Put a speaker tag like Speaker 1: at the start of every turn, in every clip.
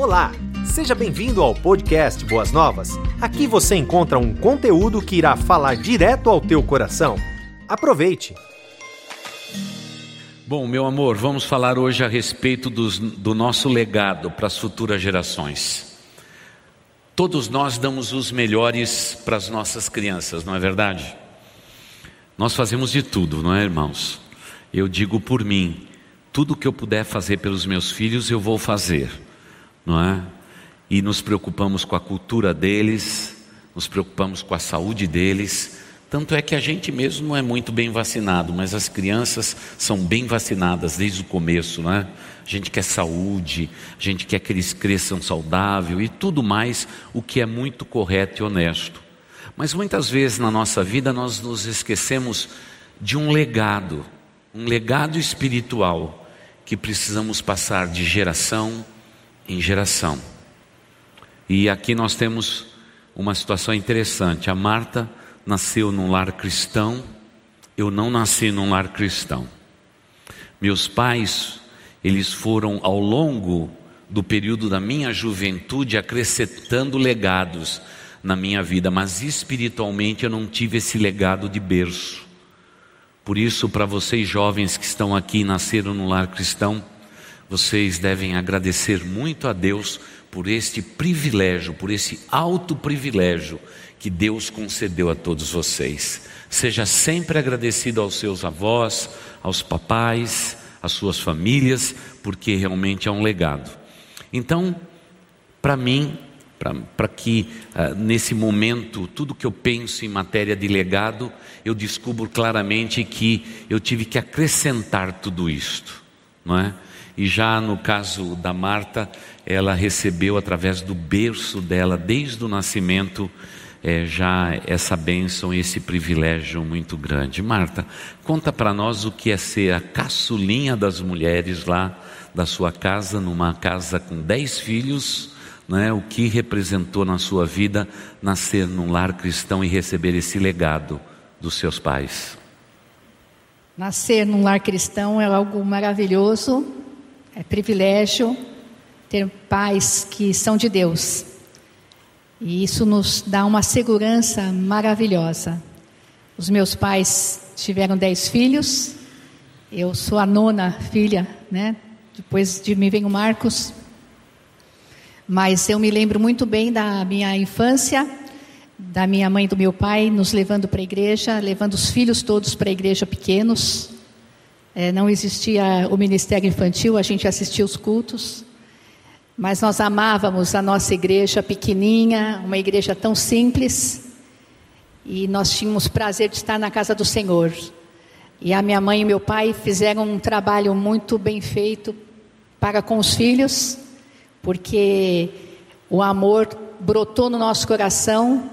Speaker 1: Olá, seja bem-vindo ao podcast Boas Novas. Aqui você encontra um conteúdo que irá falar direto ao teu coração. Aproveite!
Speaker 2: Bom, meu amor, vamos falar hoje a respeito dos, do nosso legado para as futuras gerações. Todos nós damos os melhores para as nossas crianças, não é verdade? Nós fazemos de tudo, não é, irmãos? Eu digo por mim, tudo que eu puder fazer pelos meus filhos, eu vou fazer não é? E nos preocupamos com a cultura deles, nos preocupamos com a saúde deles. Tanto é que a gente mesmo não é muito bem vacinado, mas as crianças são bem vacinadas desde o começo, não é? A gente quer saúde, a gente quer que eles cresçam saudável e tudo mais, o que é muito correto e honesto. Mas muitas vezes na nossa vida nós nos esquecemos de um legado, um legado espiritual que precisamos passar de geração em geração. E aqui nós temos uma situação interessante. A Marta nasceu num lar cristão, eu não nasci num lar cristão. Meus pais, eles foram ao longo do período da minha juventude acrescentando legados na minha vida, mas espiritualmente eu não tive esse legado de berço. Por isso, para vocês jovens que estão aqui e nasceram no lar cristão, vocês devem agradecer muito a Deus por este privilégio, por esse alto privilégio que Deus concedeu a todos vocês. Seja sempre agradecido aos seus avós, aos papais, às suas famílias, porque realmente é um legado. Então, para mim, para que uh, nesse momento tudo que eu penso em matéria de legado, eu descubro claramente que eu tive que acrescentar tudo isto, não é? E já no caso da Marta, ela recebeu através do berço dela, desde o nascimento, é, já essa bênção, esse privilégio muito grande. Marta, conta para nós o que é ser a caçulinha das mulheres lá da sua casa, numa casa com dez filhos, né, o que representou na sua vida nascer num lar cristão e receber esse legado dos seus pais.
Speaker 3: Nascer num lar cristão é algo maravilhoso, é privilégio ter pais que são de Deus. E isso nos dá uma segurança maravilhosa. Os meus pais tiveram dez filhos, eu sou a nona filha, né? Depois de mim vem o Marcos. Mas eu me lembro muito bem da minha infância, da minha mãe e do meu pai nos levando para a igreja, levando os filhos todos para a igreja pequenos. É, não existia o ministério infantil, a gente assistia os cultos, mas nós amávamos a nossa igreja pequenininha, uma igreja tão simples, e nós tínhamos prazer de estar na casa do Senhor. E a minha mãe e meu pai fizeram um trabalho muito bem feito para com os filhos, porque o amor brotou no nosso coração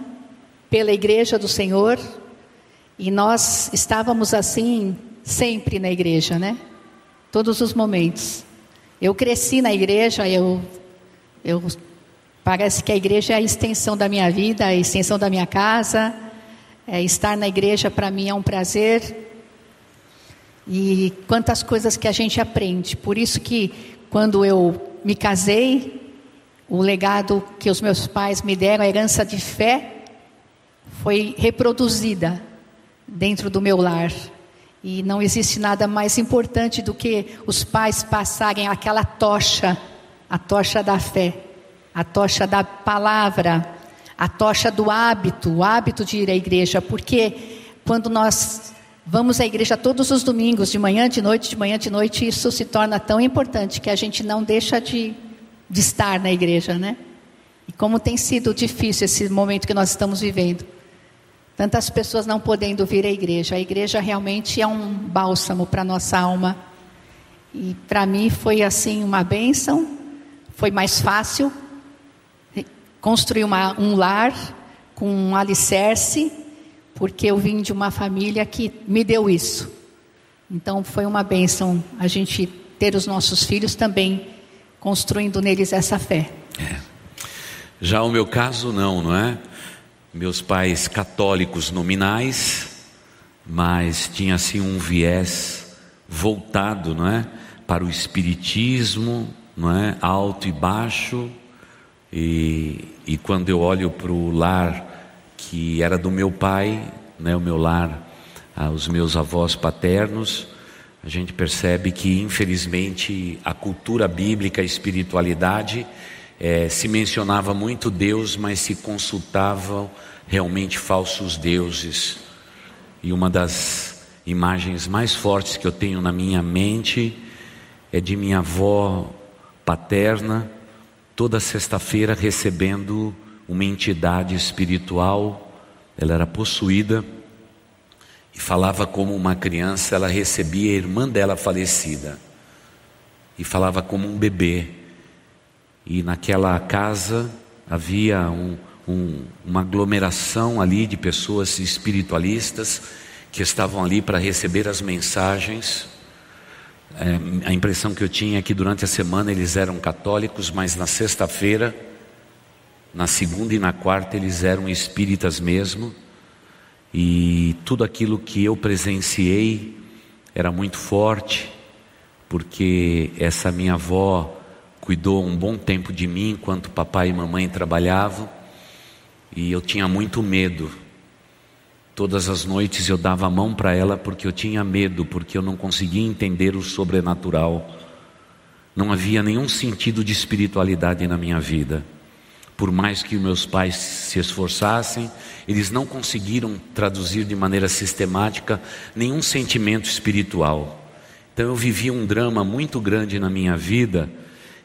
Speaker 3: pela igreja do Senhor, e nós estávamos assim sempre na igreja, né? Todos os momentos. Eu cresci na igreja, eu, eu parece que a igreja é a extensão da minha vida, a extensão da minha casa. É, estar na igreja para mim é um prazer. E quantas coisas que a gente aprende. Por isso que quando eu me casei, o legado que os meus pais me deram, a herança de fé, foi reproduzida dentro do meu lar. E não existe nada mais importante do que os pais passarem aquela tocha, a tocha da fé, a tocha da palavra, a tocha do hábito, o hábito de ir à igreja, porque quando nós vamos à igreja todos os domingos, de manhã, de noite, de manhã, de noite, isso se torna tão importante que a gente não deixa de, de estar na igreja, né? E como tem sido difícil esse momento que nós estamos vivendo. Tantas pessoas não podendo vir à igreja. A igreja realmente é um bálsamo para nossa alma. E para mim foi assim uma bênção. Foi mais fácil construir uma, um lar com um alicerce, porque eu vim de uma família que me deu isso. Então foi uma bênção a gente ter os nossos filhos também construindo neles essa fé.
Speaker 2: É. Já o meu caso não, não é? Meus pais católicos nominais, mas tinha assim um viés voltado, não é, para o espiritismo, não é? alto e baixo, e, e quando eu olho para o lar que era do meu pai, né, o meu lar, ah, os meus avós paternos, a gente percebe que, infelizmente, a cultura bíblica, a espiritualidade, é, se mencionava muito Deus, mas se consultavam realmente falsos deuses. E uma das imagens mais fortes que eu tenho na minha mente é de minha avó paterna, toda sexta-feira recebendo uma entidade espiritual, ela era possuída e falava como uma criança, ela recebia a irmã dela falecida e falava como um bebê. E naquela casa havia um, um, uma aglomeração ali de pessoas espiritualistas que estavam ali para receber as mensagens. É, a impressão que eu tinha é que durante a semana eles eram católicos, mas na sexta-feira, na segunda e na quarta eles eram espíritas mesmo. E tudo aquilo que eu presenciei era muito forte, porque essa minha avó cuidou um bom tempo de mim enquanto papai e mamãe trabalhavam, e eu tinha muito medo. Todas as noites eu dava a mão para ela porque eu tinha medo, porque eu não conseguia entender o sobrenatural. Não havia nenhum sentido de espiritualidade na minha vida. Por mais que meus pais se esforçassem, eles não conseguiram traduzir de maneira sistemática nenhum sentimento espiritual. Então eu vivia um drama muito grande na minha vida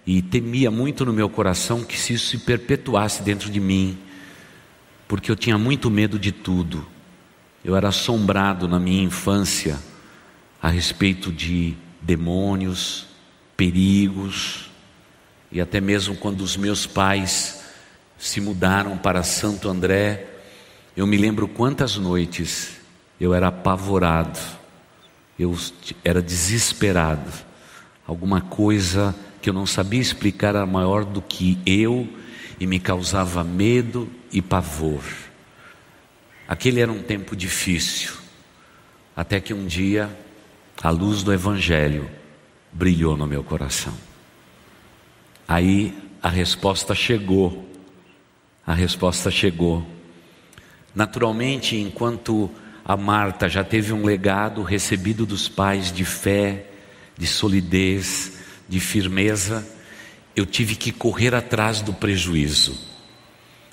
Speaker 2: e temia muito no meu coração que se isso se perpetuasse dentro de mim, porque eu tinha muito medo de tudo. Eu era assombrado na minha infância a respeito de demônios, perigos, e até mesmo quando os meus pais se mudaram para Santo André, eu me lembro quantas noites eu era apavorado, eu era desesperado, alguma coisa que eu não sabia explicar era maior do que eu e me causava medo e pavor. Aquele era um tempo difícil, até que um dia a luz do Evangelho brilhou no meu coração. Aí a resposta chegou, a resposta chegou. Naturalmente, enquanto a Marta já teve um legado recebido dos pais de fé, de solidez, de firmeza, eu tive que correr atrás do prejuízo.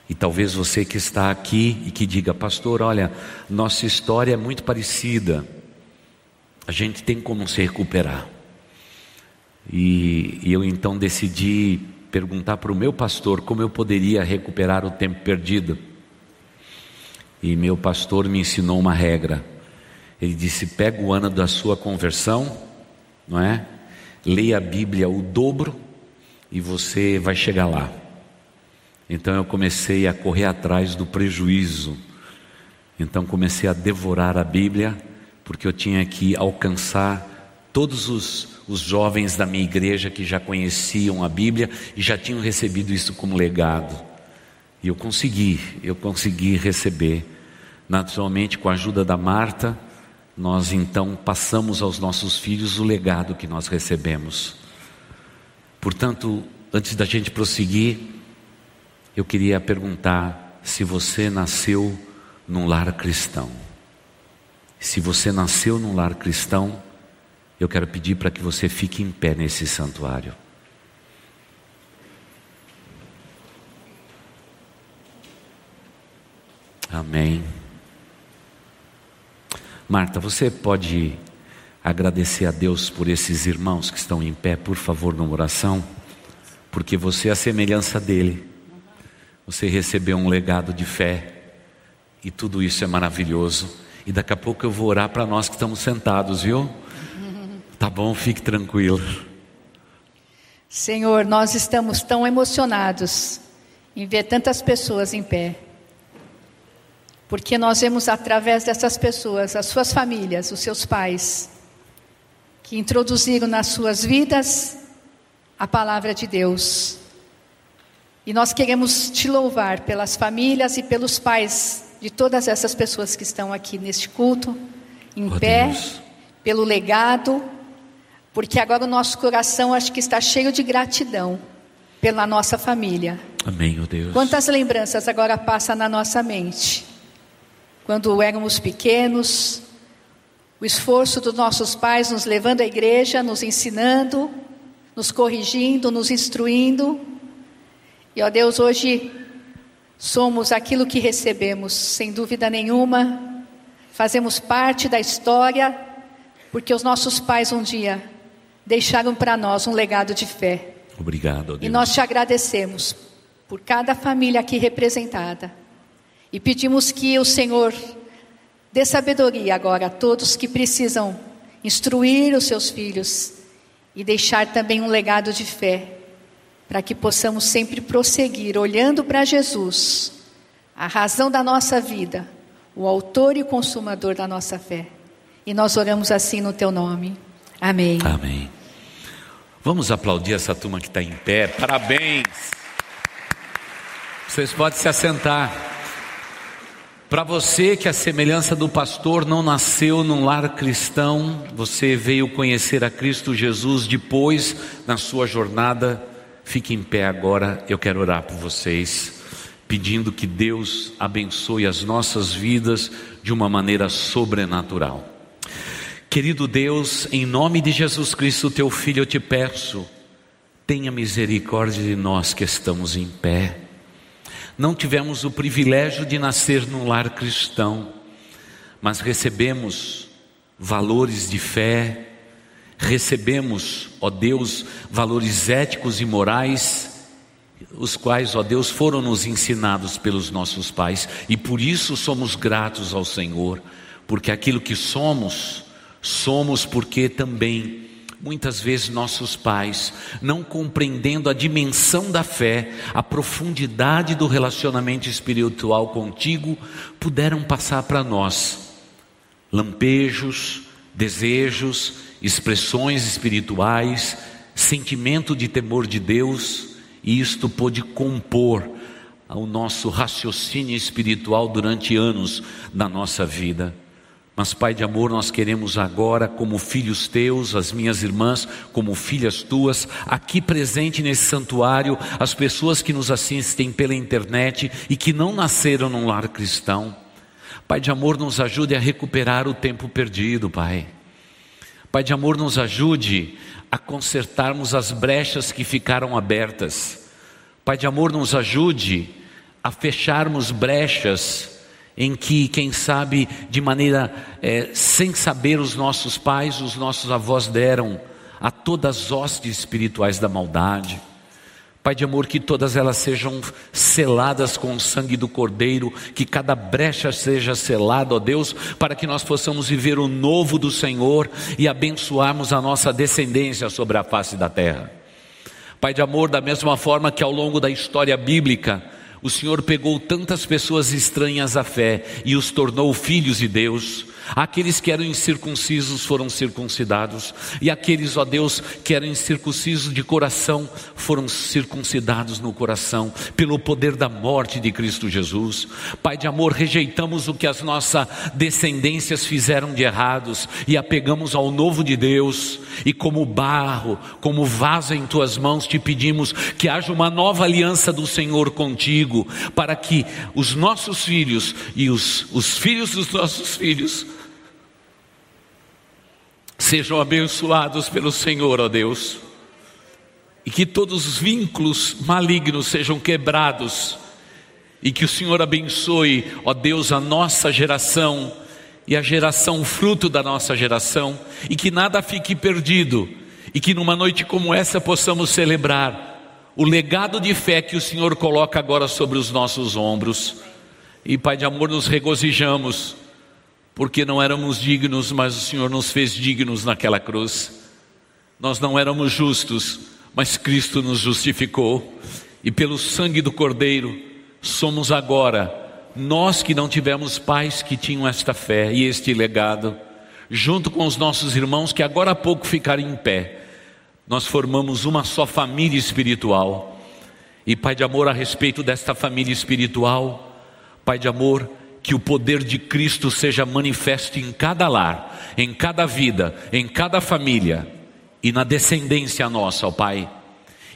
Speaker 2: E talvez você que está aqui e que diga, pastor, olha, nossa história é muito parecida, a gente tem como se recuperar. E, e eu então decidi perguntar para o meu pastor como eu poderia recuperar o tempo perdido. E meu pastor me ensinou uma regra. Ele disse: pega o ano da sua conversão, não é? Leia a Bíblia o dobro e você vai chegar lá. Então eu comecei a correr atrás do prejuízo. Então comecei a devorar a Bíblia, porque eu tinha que alcançar todos os, os jovens da minha igreja que já conheciam a Bíblia e já tinham recebido isso como legado. E eu consegui, eu consegui receber. Naturalmente, com a ajuda da Marta, nós então passamos aos nossos filhos o legado que nós recebemos. Portanto, antes da gente prosseguir, eu queria perguntar se você nasceu num lar cristão. Se você nasceu num lar cristão, eu quero pedir para que você fique em pé nesse santuário. Amém. Marta, você pode agradecer a Deus por esses irmãos que estão em pé, por favor, numa oração, porque você é a semelhança dele. Você recebeu um legado de fé e tudo isso é maravilhoso. E daqui a pouco eu vou orar para nós que estamos sentados, viu? Tá bom, fique tranquilo.
Speaker 3: Senhor, nós estamos tão emocionados em ver tantas pessoas em pé. Porque nós vemos através dessas pessoas, as suas famílias, os seus pais, que introduziram nas suas vidas a palavra de Deus. E nós queremos te louvar pelas famílias e pelos pais de todas essas pessoas que estão aqui neste culto, em oh, pé, Deus. pelo legado, porque agora o nosso coração acho que está cheio de gratidão pela nossa família.
Speaker 2: Amém, ó Deus.
Speaker 3: Quantas lembranças agora passam na nossa mente? Quando éramos pequenos, o esforço dos nossos pais nos levando à igreja, nos ensinando, nos corrigindo, nos instruindo. E ó Deus, hoje somos aquilo que recebemos, sem dúvida nenhuma. Fazemos parte da história, porque os nossos pais um dia deixaram para nós um legado de fé.
Speaker 2: Obrigado, ó Deus.
Speaker 3: E nós te agradecemos por cada família aqui representada. E pedimos que o Senhor dê sabedoria agora a todos que precisam instruir os seus filhos e deixar também um legado de fé, para que possamos sempre prosseguir olhando para Jesus, a razão da nossa vida, o autor e consumador da nossa fé. E nós oramos assim no teu nome. Amém.
Speaker 2: Amém. Vamos aplaudir essa turma que está em pé. Parabéns. Vocês podem se assentar. Para você que a semelhança do pastor não nasceu num lar cristão, você veio conhecer a Cristo Jesus depois na sua jornada, fique em pé agora. Eu quero orar por vocês, pedindo que Deus abençoe as nossas vidas de uma maneira sobrenatural. Querido Deus, em nome de Jesus Cristo, teu filho, eu te peço, tenha misericórdia de nós que estamos em pé não tivemos o privilégio de nascer num lar cristão, mas recebemos valores de fé, recebemos, ó Deus, valores éticos e morais, os quais, ó Deus, foram nos ensinados pelos nossos pais, e por isso somos gratos ao Senhor, porque aquilo que somos, somos porque também Muitas vezes nossos pais, não compreendendo a dimensão da fé, a profundidade do relacionamento espiritual contigo, puderam passar para nós lampejos, desejos, expressões espirituais, sentimento de temor de Deus, e isto pôde compor o nosso raciocínio espiritual durante anos da nossa vida. Mas, Pai de amor, nós queremos agora, como filhos teus, as minhas irmãs, como filhas tuas, aqui presente nesse santuário, as pessoas que nos assistem pela internet e que não nasceram num lar cristão. Pai de amor, nos ajude a recuperar o tempo perdido, Pai. Pai de amor, nos ajude a consertarmos as brechas que ficaram abertas. Pai de amor, nos ajude a fecharmos brechas em que, quem sabe, de maneira é, sem saber, os nossos pais, os nossos avós deram a todas as hostes espirituais da maldade. Pai de amor, que todas elas sejam seladas com o sangue do Cordeiro, que cada brecha seja selada, ó Deus, para que nós possamos viver o novo do Senhor e abençoarmos a nossa descendência sobre a face da terra. Pai de amor, da mesma forma que ao longo da história bíblica, o Senhor pegou tantas pessoas estranhas à fé e os tornou filhos de Deus. Aqueles que eram incircuncisos foram circuncidados, e aqueles, ó Deus, que eram incircuncisos de coração, foram circuncidados no coração, pelo poder da morte de Cristo Jesus. Pai de amor, rejeitamos o que as nossas descendências fizeram de errados e apegamos ao novo de Deus, e como barro, como vaso em tuas mãos, te pedimos que haja uma nova aliança do Senhor contigo, para que os nossos filhos e os, os filhos dos nossos filhos, sejam abençoados pelo Senhor, ó Deus, e que todos os vínculos malignos sejam quebrados, e que o Senhor abençoe, ó Deus, a nossa geração e a geração fruto da nossa geração, e que nada fique perdido, e que numa noite como essa possamos celebrar o legado de fé que o Senhor coloca agora sobre os nossos ombros. E Pai de amor, nos regozijamos porque não éramos dignos, mas o Senhor nos fez dignos naquela cruz. Nós não éramos justos, mas Cristo nos justificou, e pelo sangue do Cordeiro somos agora, nós que não tivemos pais que tinham esta fé e este legado, junto com os nossos irmãos que agora há pouco ficaram em pé, nós formamos uma só família espiritual. E Pai de amor, a respeito desta família espiritual, Pai de amor, que o poder de Cristo seja manifesto em cada lar, em cada vida, em cada família, e na descendência nossa, ó Pai.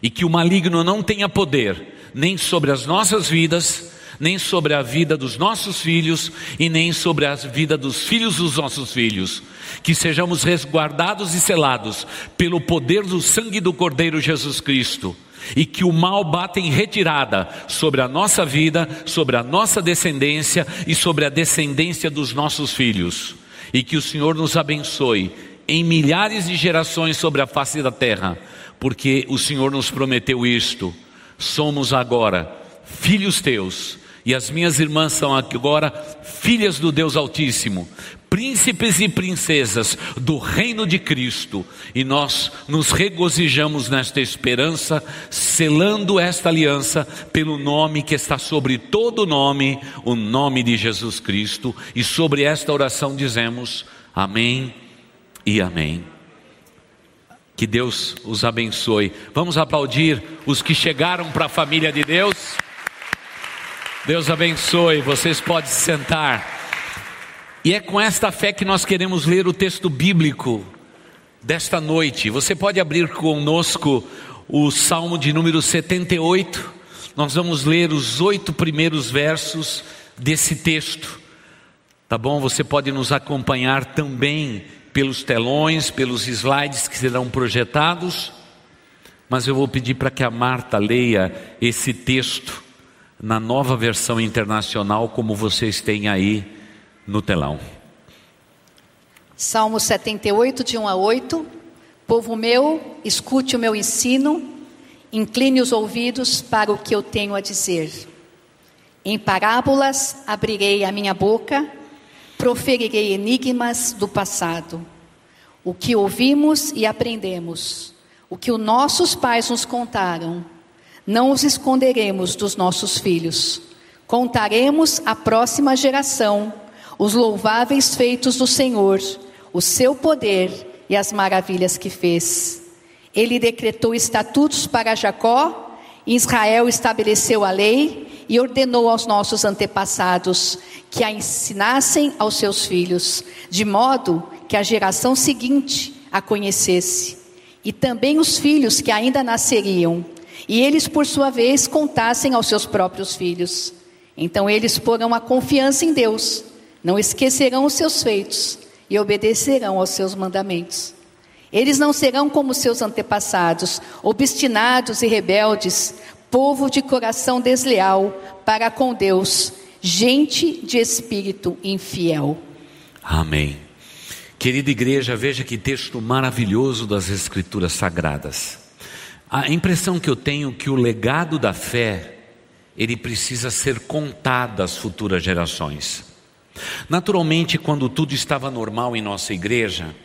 Speaker 2: E que o maligno não tenha poder nem sobre as nossas vidas, nem sobre a vida dos nossos filhos e nem sobre a vida dos filhos dos nossos filhos. Que sejamos resguardados e selados pelo poder do sangue do Cordeiro Jesus Cristo e que o mal bata em retirada sobre a nossa vida, sobre a nossa descendência e sobre a descendência dos nossos filhos. E que o Senhor nos abençoe em milhares de gerações sobre a face da terra, porque o Senhor nos prometeu isto. Somos agora filhos teus, e as minhas irmãs são agora filhas do Deus Altíssimo, príncipes e princesas do reino de Cristo, e nós nos regozijamos nesta esperança, selando esta aliança pelo nome que está sobre todo nome, o nome de Jesus Cristo, e sobre esta oração dizemos: Amém e Amém. Que Deus os abençoe. Vamos aplaudir os que chegaram para a família de Deus. Deus abençoe. Vocês podem se sentar. E é com esta fé que nós queremos ler o texto bíblico desta noite. Você pode abrir conosco o Salmo de número 78. Nós vamos ler os oito primeiros versos desse texto. Tá bom? Você pode nos acompanhar também pelos telões, pelos slides que serão projetados. Mas eu vou pedir para que a Marta leia esse texto na nova versão internacional, como vocês têm aí no telão.
Speaker 3: Salmo 78, de 1 a 8. Povo meu, escute o meu ensino, incline os ouvidos para o que eu tenho a dizer. Em parábolas abrirei a minha boca, proferirei enigmas do passado. O que ouvimos e aprendemos, o que os nossos pais nos contaram, não os esconderemos dos nossos filhos. Contaremos à próxima geração os louváveis feitos do Senhor, o seu poder e as maravilhas que fez. Ele decretou estatutos para Jacó, Israel estabeleceu a lei e ordenou aos nossos antepassados que a ensinassem aos seus filhos, de modo que a geração seguinte a conhecesse, e também os filhos que ainda nasceriam, e eles, por sua vez, contassem aos seus próprios filhos. Então eles porão a confiança em Deus não esquecerão os seus feitos e obedecerão aos seus mandamentos. Eles não serão como seus antepassados, obstinados e rebeldes, povo de coração desleal para com Deus, gente de espírito infiel.
Speaker 2: Amém. Querida igreja, veja que texto maravilhoso das Escrituras Sagradas. A impressão que eu tenho é que o legado da fé, ele precisa ser contado às futuras gerações. Naturalmente, quando tudo estava normal em nossa igreja,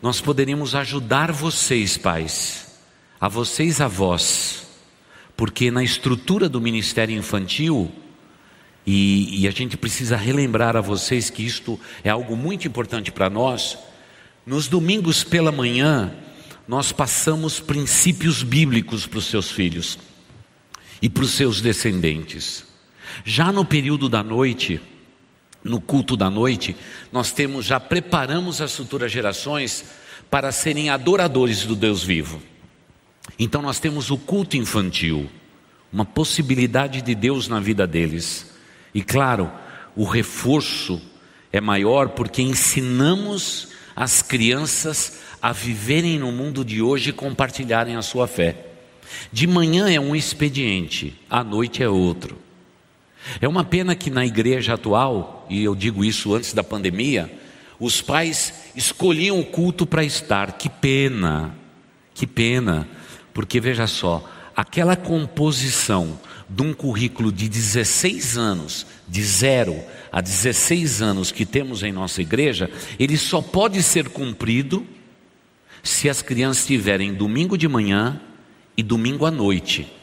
Speaker 2: nós poderíamos ajudar vocês, pais, a vocês avós, porque na estrutura do ministério infantil, e, e a gente precisa relembrar a vocês que isto é algo muito importante para nós, nos domingos pela manhã, nós passamos princípios bíblicos para os seus filhos e para os seus descendentes. Já no período da noite, no culto da noite, nós temos já preparamos as futuras gerações para serem adoradores do Deus vivo. Então nós temos o culto infantil, uma possibilidade de Deus na vida deles. E claro, o reforço é maior porque ensinamos as crianças a viverem no mundo de hoje e compartilharem a sua fé. De manhã é um expediente, à noite é outro. É uma pena que na igreja atual, e eu digo isso antes da pandemia, os pais escolhiam o culto para estar. Que pena, que pena, porque veja só, aquela composição de um currículo de 16 anos, de zero a 16 anos que temos em nossa igreja, ele só pode ser cumprido se as crianças tiverem domingo de manhã e domingo à noite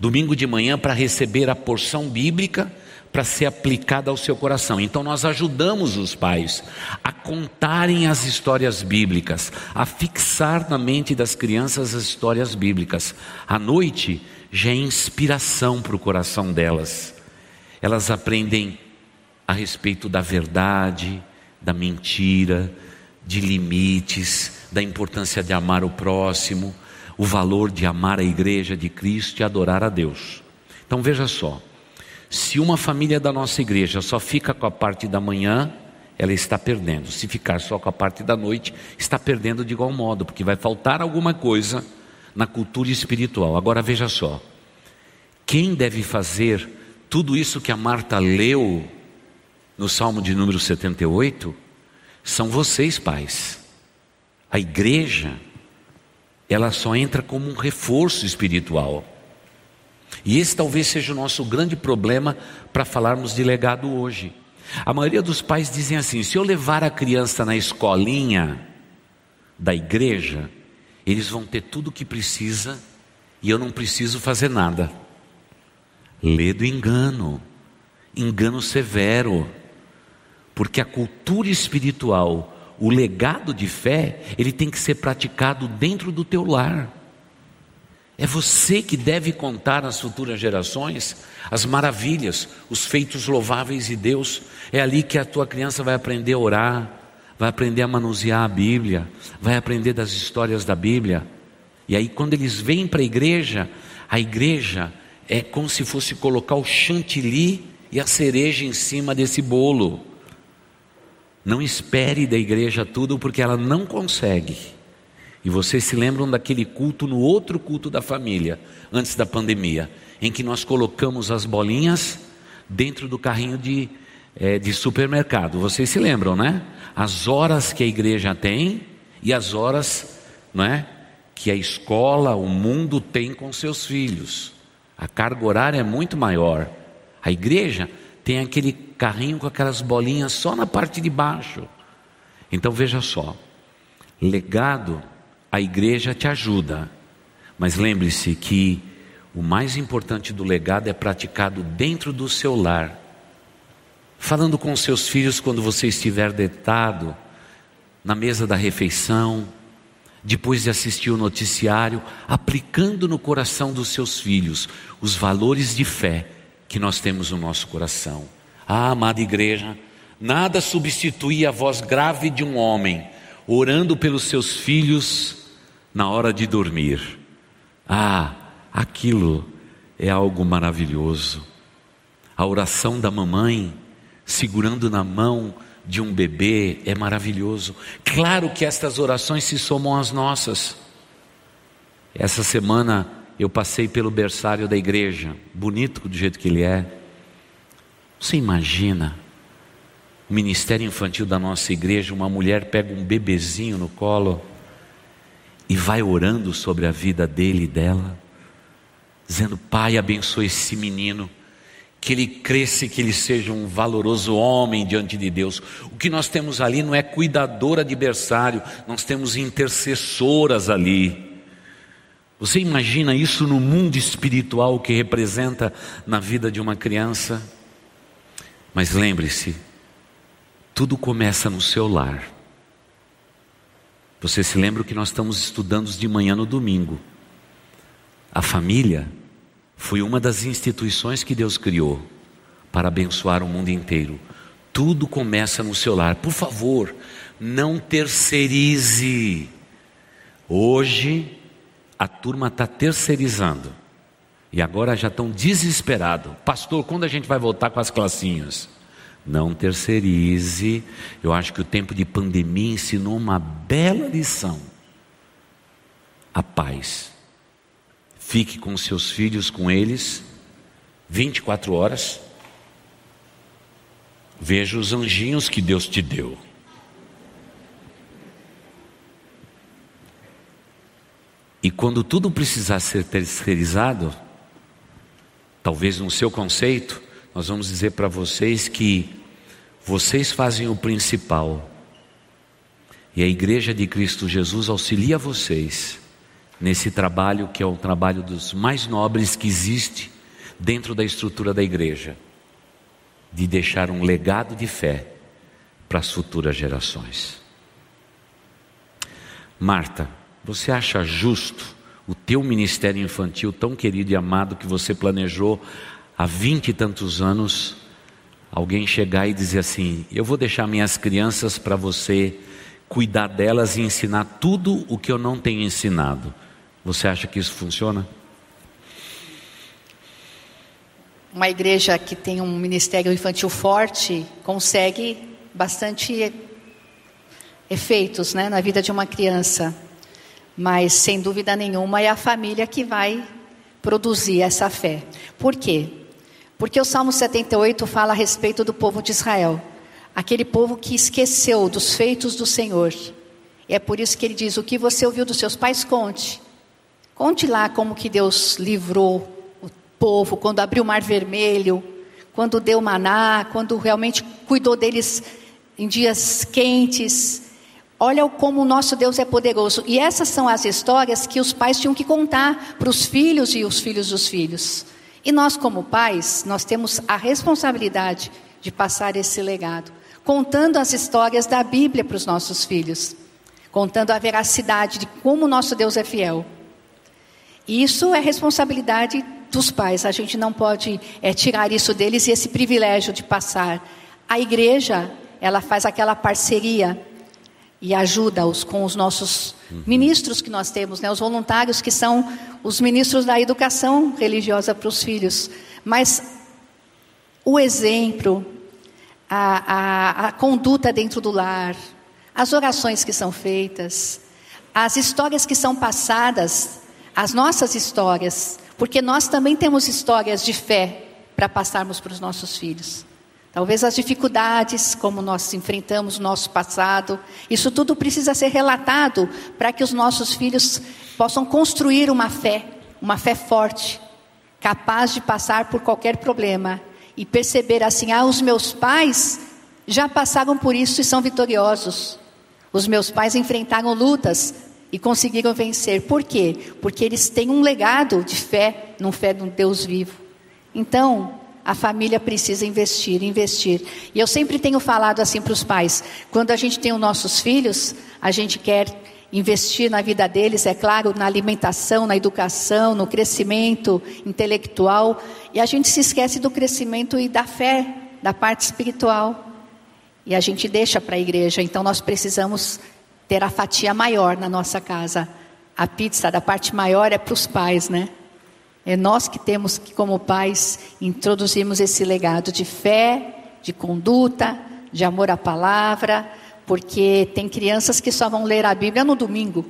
Speaker 2: domingo de manhã para receber a porção bíblica para ser aplicada ao seu coração. Então nós ajudamos os pais a contarem as histórias bíblicas, a fixar na mente das crianças as histórias bíblicas. À noite já é inspiração para o coração delas. Elas aprendem a respeito da verdade, da mentira, de limites, da importância de amar o próximo, o valor de amar a igreja de Cristo e adorar a Deus. Então veja só, se uma família da nossa igreja só fica com a parte da manhã, ela está perdendo. Se ficar só com a parte da noite, está perdendo de igual modo, porque vai faltar alguma coisa na cultura espiritual. Agora veja só, quem deve fazer tudo isso que a Marta leu no Salmo de número 78 são vocês, pais. A igreja, ela só entra como um reforço espiritual. E esse talvez seja o nosso grande problema para falarmos de legado hoje. A maioria dos pais dizem assim: se eu levar a criança na escolinha da igreja, eles vão ter tudo o que precisa e eu não preciso fazer nada. Lê do engano, engano severo porque a cultura espiritual, o legado de fé, ele tem que ser praticado dentro do teu lar. É você que deve contar às futuras gerações as maravilhas, os feitos louváveis de Deus. É ali que a tua criança vai aprender a orar, vai aprender a manusear a Bíblia, vai aprender das histórias da Bíblia. E aí, quando eles vêm para a igreja, a igreja é como se fosse colocar o chantilly e a cereja em cima desse bolo. Não espere da igreja tudo porque ela não consegue. E vocês se lembram daquele culto no outro culto da família, antes da pandemia, em que nós colocamos as bolinhas dentro do carrinho de, é, de supermercado. Vocês se lembram, né? As horas que a igreja tem e as horas não é, que a escola, o mundo tem com seus filhos. A carga horária é muito maior. A igreja tem aquele carrinho com aquelas bolinhas só na parte de baixo. Então veja só, legado, a igreja te ajuda, mas lembre-se que o mais importante do legado é praticado dentro do seu lar. Falando com seus filhos quando você estiver deitado, na mesa da refeição, depois de assistir o noticiário, aplicando no coração dos seus filhos os valores de fé que nós temos no nosso coração. Ah, amada igreja, nada substitui a voz grave de um homem orando pelos seus filhos na hora de dormir. Ah, aquilo é algo maravilhoso. A oração da mamãe segurando na mão de um bebê é maravilhoso. Claro que estas orações se somam às nossas. Essa semana eu passei pelo berçário da igreja, bonito do jeito que ele é. Você imagina o ministério infantil da nossa igreja, uma mulher pega um bebezinho no colo e vai orando sobre a vida dele e dela, dizendo: Pai, abençoe esse menino, que ele cresça e que ele seja um valoroso homem diante de Deus. O que nós temos ali não é cuidadora de berçário, nós temos intercessoras ali você imagina isso no mundo espiritual que representa na vida de uma criança? Mas lembre-se, tudo começa no seu lar. Você se lembra que nós estamos estudando de manhã no domingo. A família foi uma das instituições que Deus criou para abençoar o mundo inteiro. Tudo começa no seu lar. Por favor, não terceirize. Hoje a turma está terceirizando. E agora já estão desesperados. Pastor, quando a gente vai voltar com as classinhas? Não terceirize. Eu acho que o tempo de pandemia ensinou uma bela lição. A paz. Fique com seus filhos, com eles, 24 horas. Veja os anjinhos que Deus te deu. E quando tudo precisar ser terceirizado, talvez no seu conceito, nós vamos dizer para vocês que vocês fazem o principal. E a Igreja de Cristo Jesus auxilia vocês nesse trabalho que é o trabalho dos mais nobres que existe dentro da estrutura da igreja, de deixar um legado de fé para as futuras gerações. Marta, você acha justo o teu ministério infantil tão querido e amado que você planejou há vinte e tantos anos, alguém chegar e dizer assim: Eu vou deixar minhas crianças para você cuidar delas e ensinar tudo o que eu não tenho ensinado. Você acha que isso funciona?
Speaker 3: Uma igreja que tem um ministério infantil forte consegue bastante efeitos né, na vida de uma criança. Mas, sem dúvida nenhuma, é a família que vai produzir essa fé. Por quê? Porque o Salmo 78 fala a respeito do povo de Israel, aquele povo que esqueceu dos feitos do Senhor. E é por isso que ele diz: O que você ouviu dos seus pais, conte. Conte lá como que Deus livrou povo, quando abriu o mar vermelho, quando deu maná, quando realmente cuidou deles em dias quentes. Olha como o nosso Deus é poderoso. E essas são as histórias que os pais tinham que contar para os filhos e os filhos dos filhos. E nós, como pais, nós temos a responsabilidade de passar esse legado, contando as histórias da Bíblia para os nossos filhos, contando a veracidade de como o nosso Deus é fiel. E isso é responsabilidade dos pais. A gente não pode é, tirar isso deles e esse privilégio de passar. A igreja, ela faz aquela parceria e ajuda-os com os nossos ministros que nós temos, né, os voluntários que são os ministros da educação religiosa para os filhos. Mas o exemplo, a, a, a conduta dentro do lar, as orações que são feitas, as histórias que são passadas, as nossas histórias, porque nós também temos histórias de fé para passarmos para os nossos filhos. Talvez as dificuldades, como nós enfrentamos no nosso passado, isso tudo precisa ser relatado para que os nossos filhos possam construir uma fé, uma fé forte, capaz de passar por qualquer problema e perceber assim: ah, os meus pais já passaram por isso e são vitoriosos. Os meus pais enfrentaram lutas, e conseguiram vencer. Por quê? Porque eles têm um legado de fé, num fé no Deus vivo. Então, a família precisa investir, investir. E eu sempre tenho falado assim para os pais: quando a gente tem os nossos filhos, a gente quer investir na vida deles, é claro, na alimentação, na educação, no crescimento intelectual, e a gente se esquece do crescimento e da fé, da parte espiritual. E a gente deixa para a igreja, então nós precisamos ter a fatia maior na nossa casa. A pizza da parte maior é para os pais, né? É nós que temos que, como pais, introduzirmos esse legado de fé, de conduta, de amor à palavra, porque tem crianças que só vão ler a Bíblia no domingo.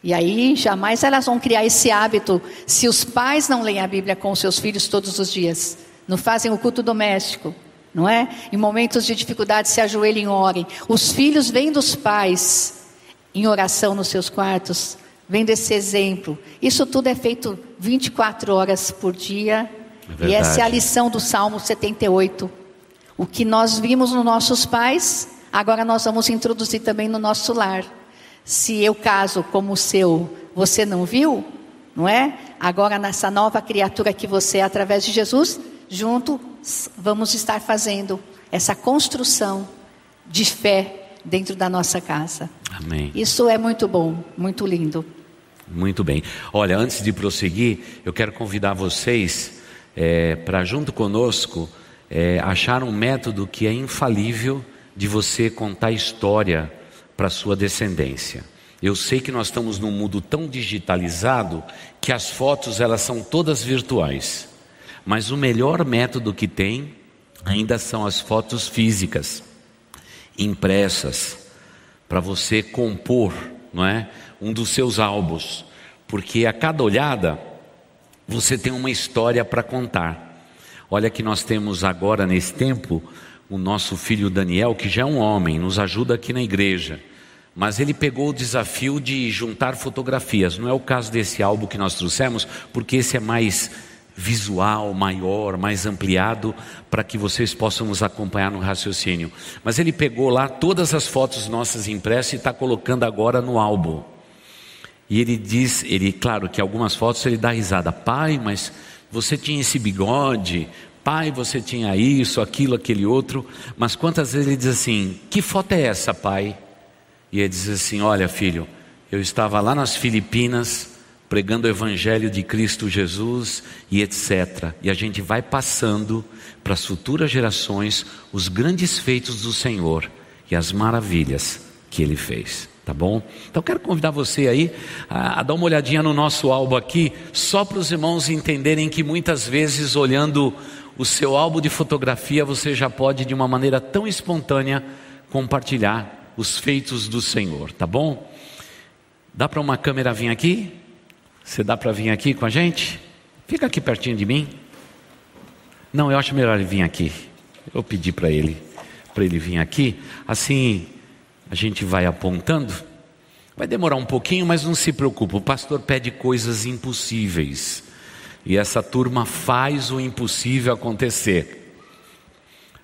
Speaker 3: E aí jamais elas vão criar esse hábito se os pais não leem a Bíblia com os seus filhos todos os dias, não fazem o culto doméstico, não é? Em momentos de dificuldade se ajoelhem e orem. Os filhos vêm dos pais em oração nos seus quartos, vendo esse exemplo. Isso tudo é feito 24 horas por dia. É e essa é a lição do Salmo 78. O que nós vimos nos nossos pais, agora nós vamos introduzir também no nosso lar. Se eu caso como o seu, você não viu, não é? Agora nessa nova criatura que você é através de Jesus, junto vamos estar fazendo essa construção de fé dentro da nossa casa.
Speaker 2: Amém.
Speaker 3: Isso é muito bom, muito lindo.
Speaker 2: Muito bem. Olha, antes de prosseguir, eu quero convidar vocês é, para, junto conosco, é, achar um método que é infalível de você contar história para sua descendência. Eu sei que nós estamos num mundo tão digitalizado que as fotos elas são todas virtuais. Mas o melhor método que tem ainda são as fotos físicas, impressas, para você compor, não é? Um dos seus álbuns, porque a cada olhada você tem uma história para contar. Olha que nós temos agora nesse tempo o nosso filho Daniel, que já é um homem, nos ajuda aqui na igreja. Mas ele pegou o desafio de juntar fotografias. Não é o caso desse álbum que nós trouxemos, porque esse é mais visual maior, mais ampliado, para que vocês possam nos acompanhar no raciocínio. Mas ele pegou lá todas as fotos nossas impressas e está colocando agora no álbum. E ele diz, ele, claro que algumas fotos ele dá risada, pai, mas você tinha esse bigode, pai, você tinha isso, aquilo, aquele outro, mas quantas vezes ele diz assim: que foto é essa, pai? E ele diz assim: olha, filho, eu estava lá nas Filipinas pregando o Evangelho de Cristo Jesus e etc. E a gente vai passando para as futuras gerações os grandes feitos do Senhor e as maravilhas que ele fez. Tá bom? Então quero convidar você aí a, a dar uma olhadinha no nosso álbum aqui, só para os irmãos entenderem que muitas vezes, olhando o seu álbum de fotografia, você já pode, de uma maneira tão espontânea, compartilhar os feitos do Senhor, tá bom? Dá para uma câmera vir aqui? Você dá para vir aqui com a gente? Fica aqui pertinho de mim. Não, eu acho melhor ele vir aqui. Eu pedi para ele, para ele vir aqui. Assim, a gente vai apontando. Vai demorar um pouquinho, mas não se preocupe. O pastor pede coisas impossíveis. E essa turma faz o impossível acontecer.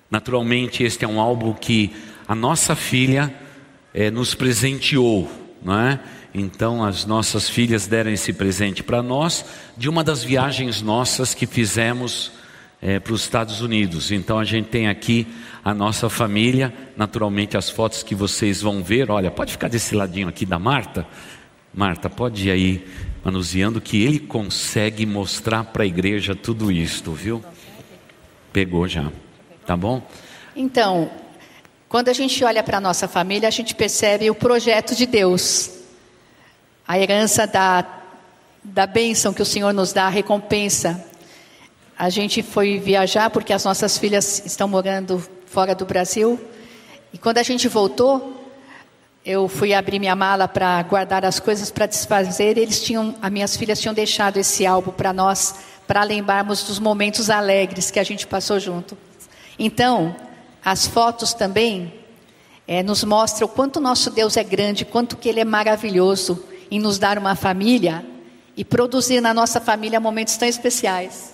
Speaker 2: Naturalmente, este é um álbum que a nossa filha é, nos presenteou, não é? Então, as nossas filhas deram esse presente para nós de uma das viagens nossas que fizemos é, para os Estados Unidos. Então a gente tem aqui a nossa família, naturalmente as fotos que vocês vão ver. Olha, pode ficar desse ladinho aqui da Marta. Marta, pode ir aí manuseando que ele consegue mostrar para a igreja tudo isto, viu? Pegou já, tá bom?
Speaker 3: Então, quando a gente olha para a nossa família, a gente percebe o projeto de Deus, a herança da, da bênção que o Senhor nos dá, a recompensa. A gente foi viajar porque as nossas filhas estão morando fora do Brasil. E quando a gente voltou, eu fui abrir minha mala para guardar as coisas para desfazer. Eles tinham, as minhas filhas tinham deixado esse álbum para nós, para lembrarmos dos momentos alegres que a gente passou junto. Então, as fotos também é, nos mostram o quanto nosso Deus é grande, quanto que Ele é maravilhoso em nos dar uma família e produzir na nossa família momentos tão especiais.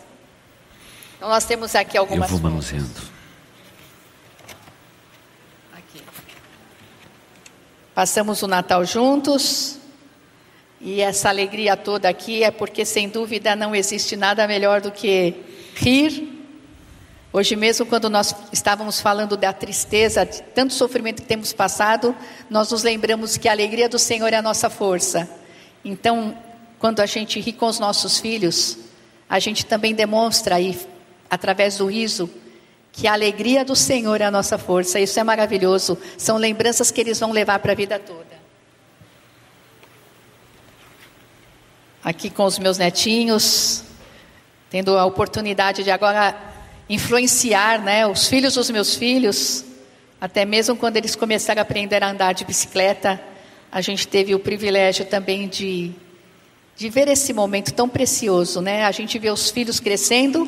Speaker 3: Então nós temos aqui algumas.
Speaker 2: Eu vou manuseando.
Speaker 3: Aqui. Passamos o Natal juntos. E essa alegria toda aqui é porque, sem dúvida, não existe nada melhor do que rir. Hoje mesmo, quando nós estávamos falando da tristeza, de tanto sofrimento que temos passado, nós nos lembramos que a alegria do Senhor é a nossa força. Então, quando a gente ri com os nossos filhos, a gente também demonstra aí através do riso, que a alegria do Senhor é a nossa força. Isso é maravilhoso. São lembranças que eles vão levar para a vida toda. Aqui com os meus netinhos, tendo a oportunidade de agora influenciar, né, os filhos dos meus filhos, até mesmo quando eles começaram a aprender a andar de bicicleta, a gente teve o privilégio também de de ver esse momento tão precioso, né? A gente vê os filhos crescendo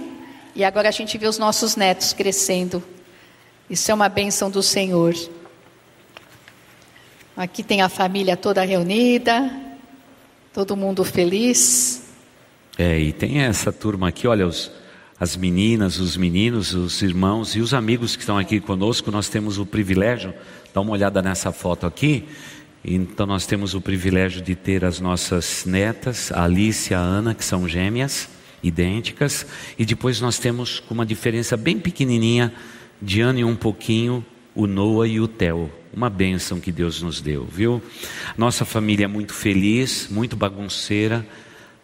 Speaker 3: e agora a gente vê os nossos netos crescendo. Isso é uma bênção do Senhor. Aqui tem a família toda reunida, todo mundo feliz.
Speaker 2: É, e tem essa turma aqui, olha, os, as meninas, os meninos, os irmãos e os amigos que estão aqui conosco. Nós temos o privilégio, dá uma olhada nessa foto aqui. Então, nós temos o privilégio de ter as nossas netas, a Alice e a Ana, que são gêmeas idênticas, e depois nós temos com uma diferença bem pequenininha, de ano e um pouquinho, o Noah e o Theo. Uma bênção que Deus nos deu, viu? Nossa família é muito feliz, muito bagunceira,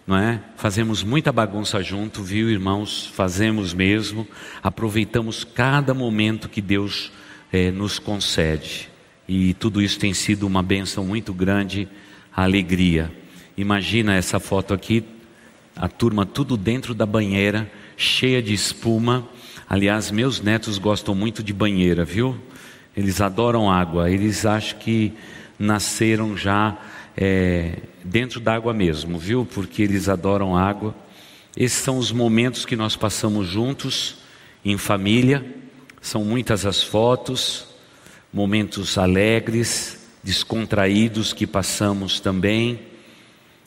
Speaker 2: não é? Fazemos muita bagunça junto, viu, irmãos? Fazemos mesmo. Aproveitamos cada momento que Deus é, nos concede. E tudo isso tem sido uma bênção muito grande, a alegria. Imagina essa foto aqui, a turma tudo dentro da banheira, cheia de espuma. Aliás, meus netos gostam muito de banheira, viu? Eles adoram água, eles acham que nasceram já é, dentro d'água mesmo, viu? Porque eles adoram água. Esses são os momentos que nós passamos juntos, em família. São muitas as fotos, momentos alegres, descontraídos que passamos também,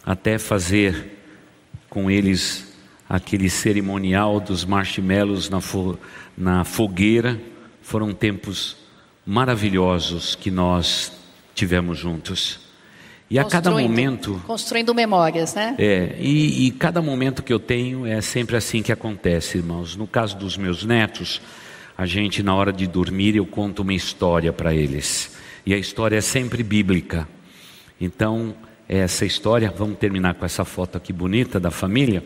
Speaker 2: até fazer com eles aquele cerimonial dos marshmallows na, fo na fogueira. Foram tempos maravilhosos que nós tivemos juntos. E a cada momento.
Speaker 3: Construindo memórias, né?
Speaker 2: É, e, e, cada momento que eu tenho é sempre assim que acontece, irmãos. No caso dos meus netos, a gente, na hora de dormir, eu conto uma história para eles. E a história é sempre bíblica. Então, essa história. Vamos terminar com essa foto aqui bonita da família.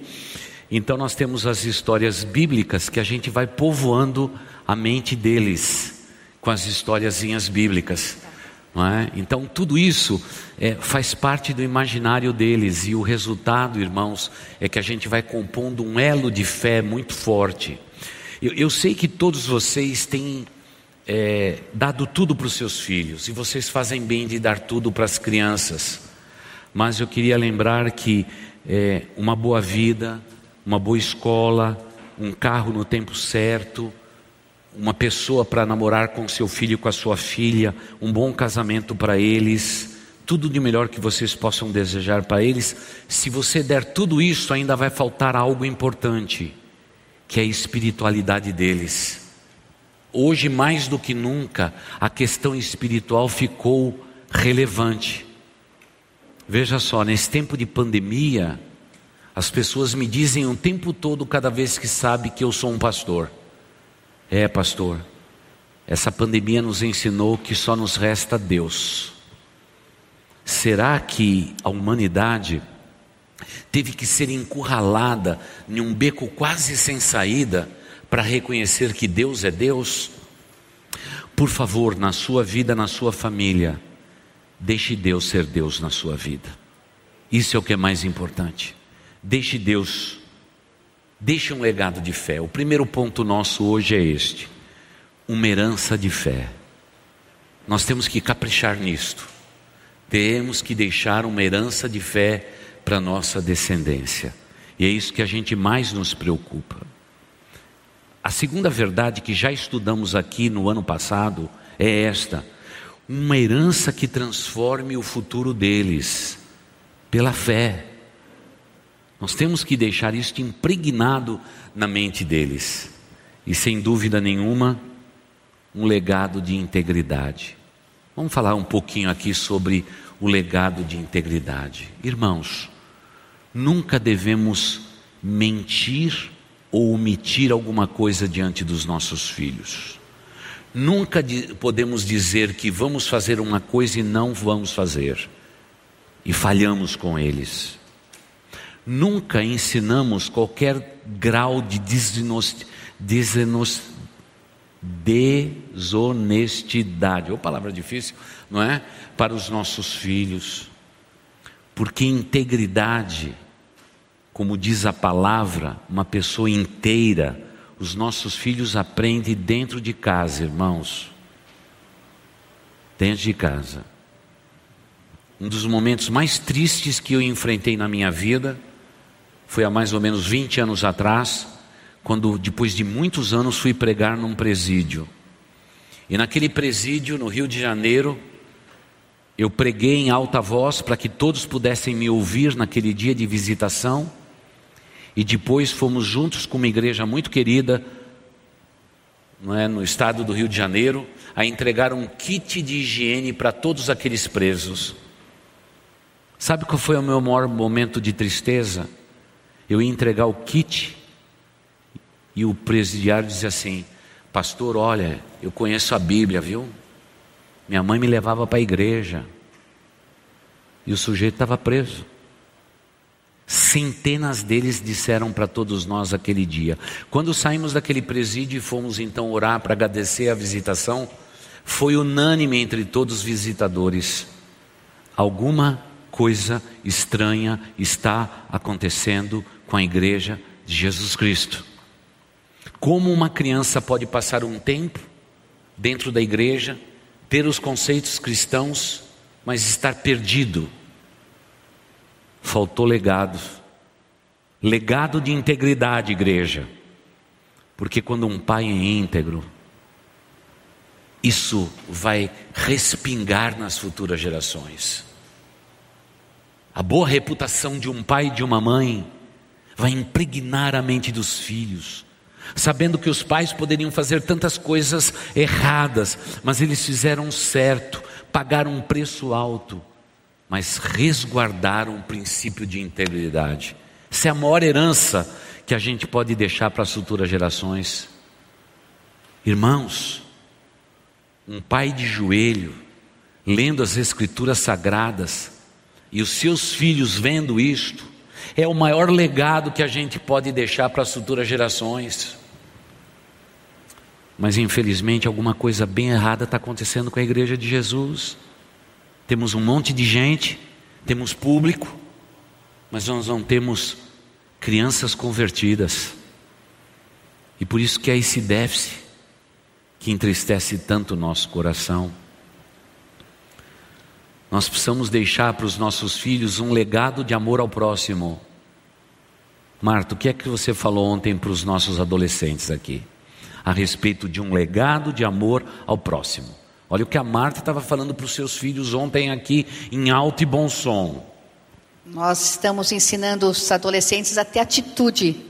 Speaker 2: Então nós temos as histórias bíblicas que a gente vai povoando a mente deles com as historiazinhas bíblicas. É? Então, tudo isso é, faz parte do imaginário deles, e o resultado, irmãos, é que a gente vai compondo um elo de fé muito forte. Eu, eu sei que todos vocês têm é, dado tudo para os seus filhos, e vocês fazem bem de dar tudo para as crianças, mas eu queria lembrar que é, uma boa vida, uma boa escola, um carro no tempo certo, uma pessoa para namorar com seu filho e com a sua filha, um bom casamento para eles, tudo de melhor que vocês possam desejar para eles. Se você der tudo isso, ainda vai faltar algo importante, que é a espiritualidade deles. Hoje, mais do que nunca, a questão espiritual ficou relevante. Veja só, nesse tempo de pandemia, as pessoas me dizem o tempo todo, cada vez que sabe que eu sou um pastor. É, pastor, essa pandemia nos ensinou que só nos resta Deus. Será que a humanidade teve que ser encurralada em um beco quase sem saída para reconhecer que Deus é Deus? Por favor, na sua vida, na sua família, deixe Deus ser Deus na sua vida. Isso é o que é mais importante. Deixe Deus Deixe um legado de fé. O primeiro ponto nosso hoje é este: uma herança de fé. Nós temos que caprichar nisto. Temos que deixar uma herança de fé para nossa descendência. E é isso que a gente mais nos preocupa. A segunda verdade que já estudamos aqui no ano passado é esta: uma herança que transforme o futuro deles pela fé. Nós temos que deixar isso impregnado na mente deles. E sem dúvida nenhuma, um legado de integridade. Vamos falar um pouquinho aqui sobre o legado de integridade. Irmãos, nunca devemos mentir ou omitir alguma coisa diante dos nossos filhos. Nunca podemos dizer que vamos fazer uma coisa e não vamos fazer, e falhamos com eles. Nunca ensinamos qualquer grau de desonestidade, ou palavra difícil, não é? Para os nossos filhos. Porque integridade, como diz a palavra, uma pessoa inteira, os nossos filhos aprendem dentro de casa, irmãos. Dentro de casa. Um dos momentos mais tristes que eu enfrentei na minha vida foi há mais ou menos 20 anos atrás, quando depois de muitos anos fui pregar num presídio. E naquele presídio, no Rio de Janeiro, eu preguei em alta voz para que todos pudessem me ouvir naquele dia de visitação. E depois fomos juntos com uma igreja muito querida, não é, no estado do Rio de Janeiro, a entregar um kit de higiene para todos aqueles presos. Sabe qual foi o meu maior momento de tristeza? Eu ia entregar o kit e o presidiário dizia assim: Pastor, olha, eu conheço a Bíblia, viu? Minha mãe me levava para a igreja e o sujeito estava preso. Centenas deles disseram para todos nós aquele dia. Quando saímos daquele presídio e fomos então orar para agradecer a visitação, foi unânime entre todos os visitadores. Alguma coisa estranha está acontecendo com a igreja de Jesus Cristo. Como uma criança pode passar um tempo dentro da igreja, ter os conceitos cristãos, mas estar perdido? Faltou legado. Legado de integridade, igreja. Porque quando um pai é íntegro, isso vai respingar nas futuras gerações. A boa reputação de um pai e de uma mãe vai impregnar a mente dos filhos, sabendo que os pais poderiam fazer tantas coisas erradas, mas eles fizeram certo, pagaram um preço alto, mas resguardaram o princípio de integridade. Essa é a maior herança que a gente pode deixar para as futuras gerações. Irmãos, um pai de joelho, lendo as Escrituras sagradas, e os seus filhos vendo isto, é o maior legado que a gente pode deixar para as futuras gerações. Mas infelizmente alguma coisa bem errada está acontecendo com a igreja de Jesus. Temos um monte de gente, temos público, mas nós não temos crianças convertidas. E por isso que é esse déficit que entristece tanto o nosso coração. Nós precisamos deixar para os nossos filhos um legado de amor ao próximo. Marta, o que é que você falou ontem para os nossos adolescentes aqui? A respeito de um legado de amor ao próximo. Olha o que a Marta estava falando para os seus filhos ontem aqui, em alto e bom som.
Speaker 3: Nós estamos ensinando os adolescentes a ter atitude,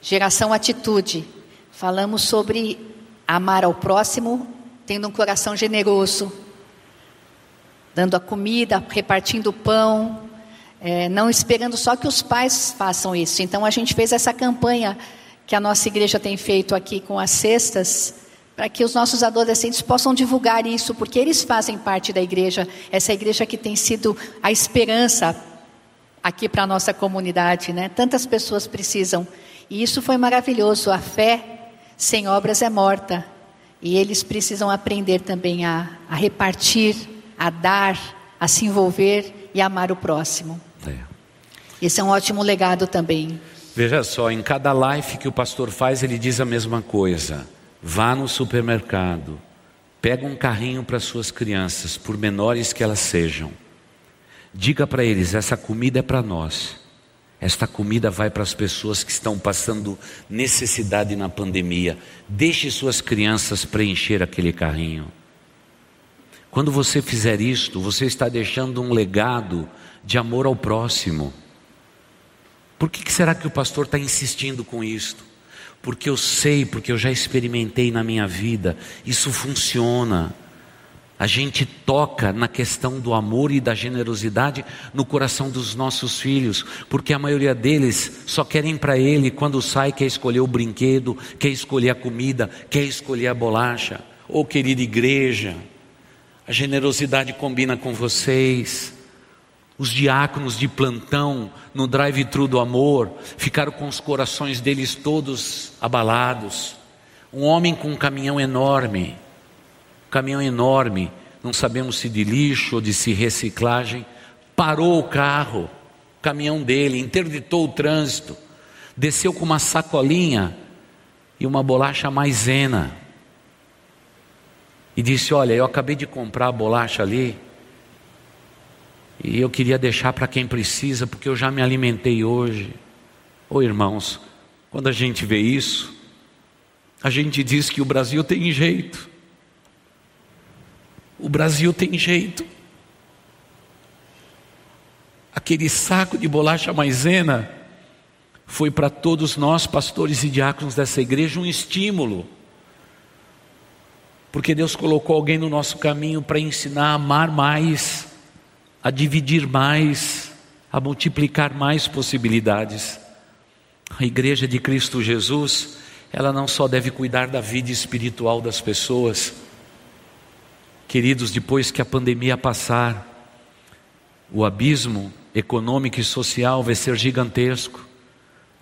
Speaker 3: geração atitude. Falamos sobre amar ao próximo, tendo um coração generoso, dando a comida, repartindo o pão, é, não esperando só que os pais façam isso. Então a gente fez essa campanha que a nossa igreja tem feito aqui com as cestas, para que os nossos adolescentes possam divulgar isso, porque eles fazem parte da igreja, essa igreja que tem sido a esperança aqui para a nossa comunidade, né? Tantas pessoas precisam. E isso foi maravilhoso. A fé sem obras é morta. E eles precisam aprender também a, a repartir a dar, a se envolver e amar o próximo. É. Esse é um ótimo legado também.
Speaker 2: Veja só, em cada live que o pastor faz, ele diz a mesma coisa. Vá no supermercado, pega um carrinho para suas crianças, por menores que elas sejam. Diga para eles: essa comida é para nós. Esta comida vai para as pessoas que estão passando necessidade na pandemia. Deixe suas crianças preencher aquele carrinho. Quando você fizer isto, você está deixando um legado de amor ao próximo. Por que será que o pastor está insistindo com isto? Porque eu sei, porque eu já experimentei na minha vida, isso funciona. A gente toca na questão do amor e da generosidade no coração dos nossos filhos, porque a maioria deles só querem para ele quando sai quer escolher o brinquedo, quer escolher a comida, quer escolher a bolacha. Ô oh, querida igreja, a generosidade combina com vocês. Os diáconos de plantão no drive-thru do amor ficaram com os corações deles todos abalados. Um homem com um caminhão enorme, um caminhão enorme, não sabemos se de lixo ou de se reciclagem, parou o carro, o caminhão dele, interditou o trânsito, desceu com uma sacolinha e uma bolacha maisena e disse: Olha, eu acabei de comprar a bolacha ali e eu queria deixar para quem precisa, porque eu já me alimentei hoje. Ô oh, irmãos, quando a gente vê isso, a gente diz que o Brasil tem jeito. O Brasil tem jeito. Aquele saco de bolacha maisena foi para todos nós, pastores e diáconos dessa igreja, um estímulo porque Deus colocou alguém no nosso caminho para ensinar a amar mais, a dividir mais, a multiplicar mais possibilidades. A igreja de Cristo Jesus, ela não só deve cuidar da vida espiritual das pessoas, queridos, depois que a pandemia passar, o abismo econômico e social vai ser gigantesco.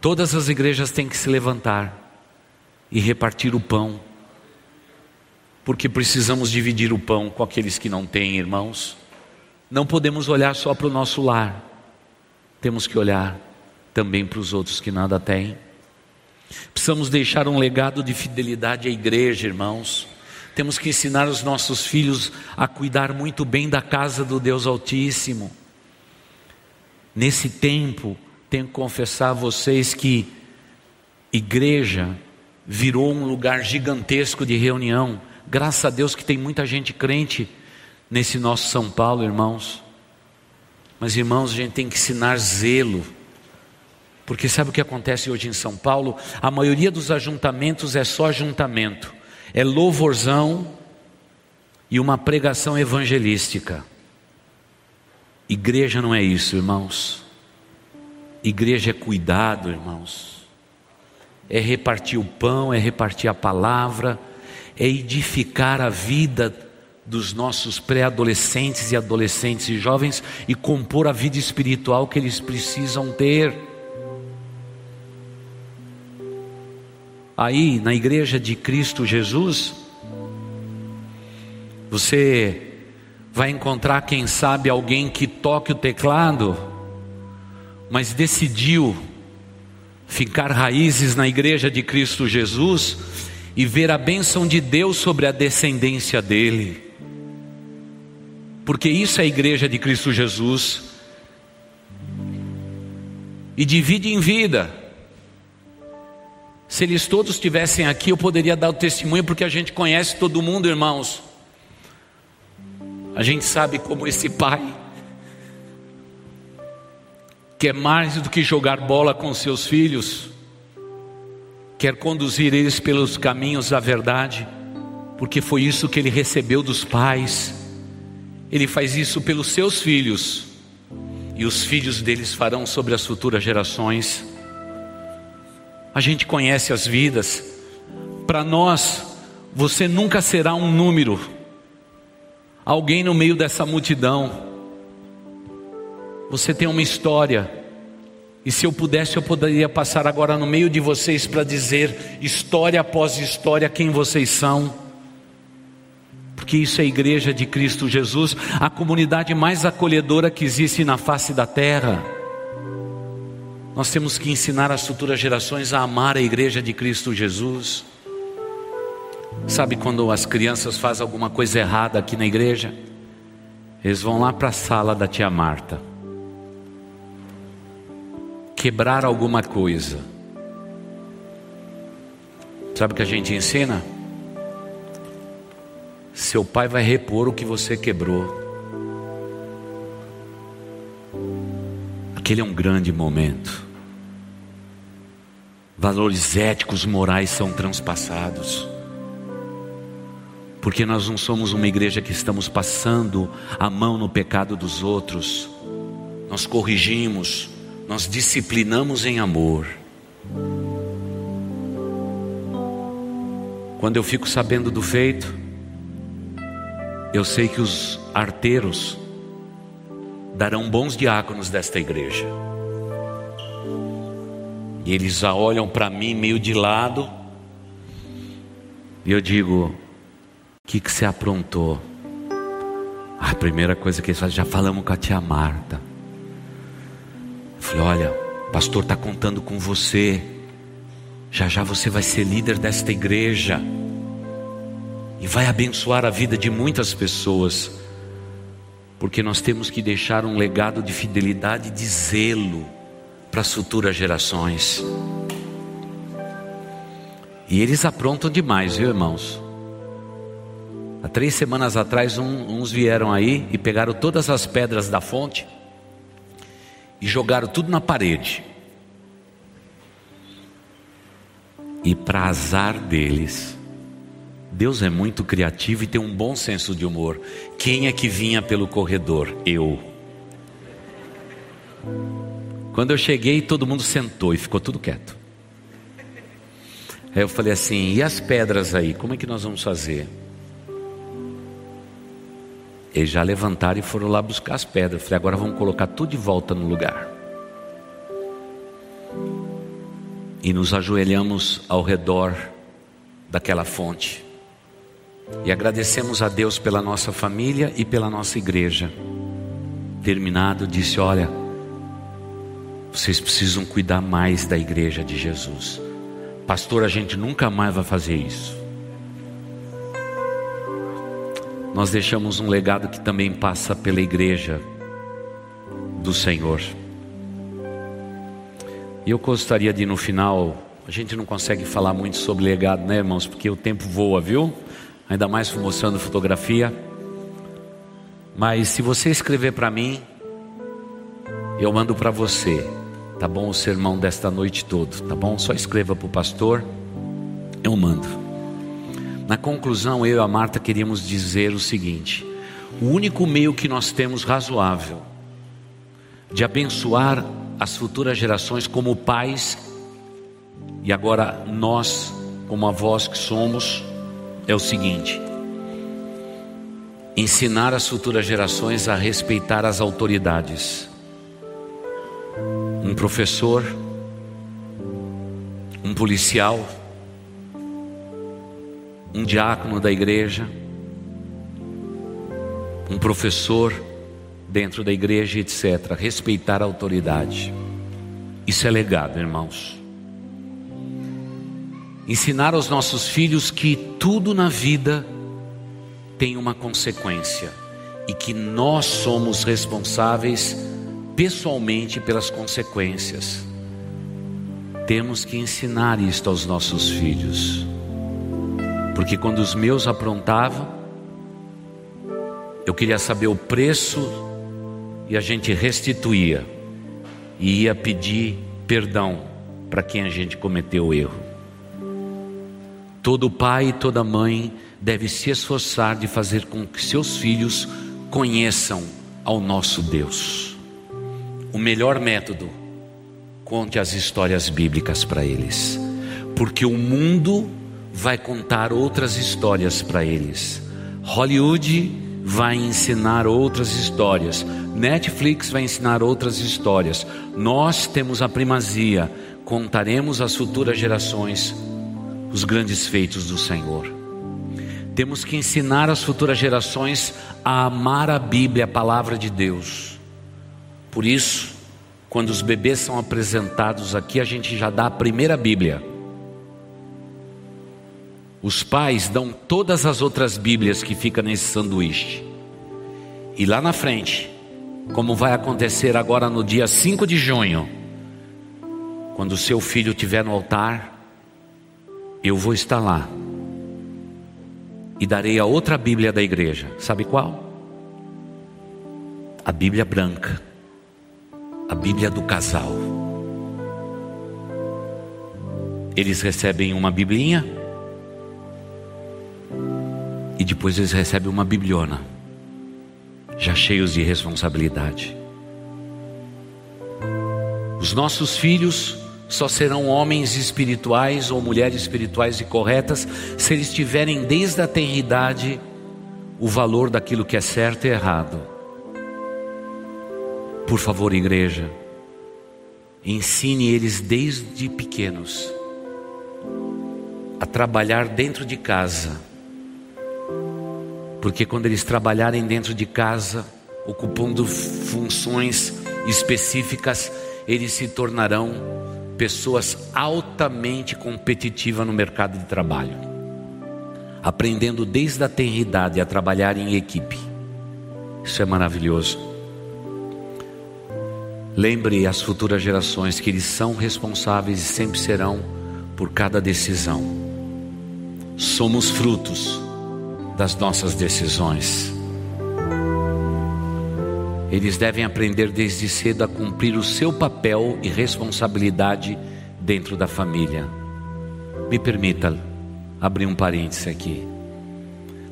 Speaker 2: Todas as igrejas têm que se levantar e repartir o pão porque precisamos dividir o pão com aqueles que não têm, irmãos. Não podemos olhar só para o nosso lar, temos que olhar também para os outros que nada têm. Precisamos deixar um legado de fidelidade à igreja, irmãos. Temos que ensinar os nossos filhos a cuidar muito bem da casa do Deus Altíssimo. Nesse tempo, tenho que confessar a vocês que igreja virou um lugar gigantesco de reunião. Graças a Deus que tem muita gente crente nesse nosso São Paulo, irmãos. Mas, irmãos, a gente tem que ensinar zelo. Porque sabe o que acontece hoje em São Paulo? A maioria dos ajuntamentos é só ajuntamento, é louvorzão e uma pregação evangelística. Igreja não é isso, irmãos. Igreja é cuidado, irmãos. É repartir o pão, é repartir a palavra é edificar a vida dos nossos pré-adolescentes e adolescentes e jovens e compor a vida espiritual que eles precisam ter. Aí, na igreja de Cristo Jesus, você vai encontrar, quem sabe, alguém que toque o teclado, mas decidiu ficar raízes na igreja de Cristo Jesus e ver a bênção de Deus sobre a descendência dele. Porque isso é a igreja de Cristo Jesus. E divide em vida. Se eles todos estivessem aqui, eu poderia dar o testemunho, porque a gente conhece todo mundo, irmãos. A gente sabe como esse pai quer mais do que jogar bola com seus filhos, quer conduzir eles pelos caminhos da verdade, porque foi isso que ele recebeu dos pais. Ele faz isso pelos seus filhos, e os filhos deles farão sobre as futuras gerações. A gente conhece as vidas, para nós, você nunca será um número, alguém no meio dessa multidão. Você tem uma história. E se eu pudesse, eu poderia passar agora no meio de vocês para dizer, história após história, quem vocês são. Porque isso é a igreja de Cristo Jesus, a comunidade mais acolhedora que existe na face da terra. Nós temos que ensinar as futuras gerações a amar a igreja de Cristo Jesus. Sabe quando as crianças fazem alguma coisa errada aqui na igreja? Eles vão lá para a sala da tia Marta quebrar alguma coisa. Sabe o que a gente ensina? Seu pai vai repor o que você quebrou. Aquele é um grande momento. Valores éticos, morais são transpassados. Porque nós não somos uma igreja que estamos passando a mão no pecado dos outros. Nós corrigimos, nós disciplinamos em amor. Quando eu fico sabendo do feito, eu sei que os arteiros darão bons diáconos desta igreja. E eles já olham para mim meio de lado, e eu digo: O que, que você aprontou? A primeira coisa que eles fazem, já falamos com a tia Marta. Falei: Olha, o pastor está contando com você. Já já você vai ser líder desta igreja. E vai abençoar a vida de muitas pessoas. Porque nós temos que deixar um legado de fidelidade e de zelo para as futuras gerações. E eles aprontam demais, viu irmãos? Há três semanas atrás, um, uns vieram aí e pegaram todas as pedras da fonte e jogaram tudo na parede. E para azar deles, Deus é muito criativo e tem um bom senso de humor. Quem é que vinha pelo corredor? Eu. Quando eu cheguei, todo mundo sentou e ficou tudo quieto. Aí eu falei assim: e as pedras aí? Como é que nós vamos fazer? Eles já levantaram e foram lá buscar as pedras. Eu falei, agora vamos colocar tudo de volta no lugar. E nos ajoelhamos ao redor daquela fonte. E agradecemos a Deus pela nossa família e pela nossa igreja. Terminado, disse: Olha, vocês precisam cuidar mais da igreja de Jesus. Pastor, a gente nunca mais vai fazer isso. Nós deixamos um legado que também passa pela igreja do Senhor. E eu gostaria de no final, a gente não consegue falar muito sobre legado, né, irmãos? Porque o tempo voa, viu? Ainda mais mostrando fotografia. Mas se você escrever para mim, eu mando para você, tá bom? O sermão desta noite todo, tá bom? Só escreva para o pastor, eu mando. Na conclusão, eu e a Marta queríamos dizer o seguinte: o único meio que nós temos razoável de abençoar as futuras gerações como pais, e agora nós, como avós que somos, é o seguinte: ensinar as futuras gerações a respeitar as autoridades. Um professor, um policial, um diácono da igreja, um professor dentro da igreja, etc. Respeitar a autoridade. Isso é legado, irmãos. Ensinar aos nossos filhos que tudo na vida tem uma consequência e que nós somos responsáveis pessoalmente pelas consequências. Temos que ensinar isto aos nossos filhos. Porque quando os meus aprontavam, eu queria saber o preço e a gente restituía e ia pedir perdão para quem a gente cometeu o erro. Todo pai e toda mãe deve se esforçar de fazer com que seus filhos conheçam ao nosso Deus. O melhor método, conte as histórias bíblicas para eles, porque o mundo vai contar outras histórias para eles. Hollywood vai ensinar outras histórias. Netflix vai ensinar outras histórias. Nós temos a primazia, contaremos às futuras gerações os grandes feitos do Senhor. Temos que ensinar as futuras gerações a amar a Bíblia, a palavra de Deus. Por isso, quando os bebês são apresentados aqui, a gente já dá a primeira Bíblia. Os pais dão todas as outras Bíblias que ficam nesse sanduíche. E lá na frente, como vai acontecer agora no dia 5 de junho, quando o seu filho estiver no altar, eu vou estar lá e darei a outra Bíblia da igreja. Sabe qual? A Bíblia branca, a Bíblia do casal. Eles recebem uma biblinha e depois eles recebem uma bibliona, já cheios de responsabilidade. Os nossos filhos só serão homens espirituais ou mulheres espirituais e corretas se eles tiverem desde a tenridade o valor daquilo que é certo e errado. Por favor, igreja, ensine eles desde pequenos a trabalhar dentro de casa, porque quando eles trabalharem dentro de casa, ocupando funções específicas, eles se tornarão pessoas altamente competitivas no mercado de trabalho, aprendendo desde a tenridade a trabalhar em equipe. Isso é maravilhoso. Lembre as futuras gerações que eles são responsáveis e sempre serão por cada decisão. Somos frutos das nossas decisões. Eles devem aprender desde cedo a cumprir o seu papel e responsabilidade dentro da família. Me permita abrir um parêntese aqui.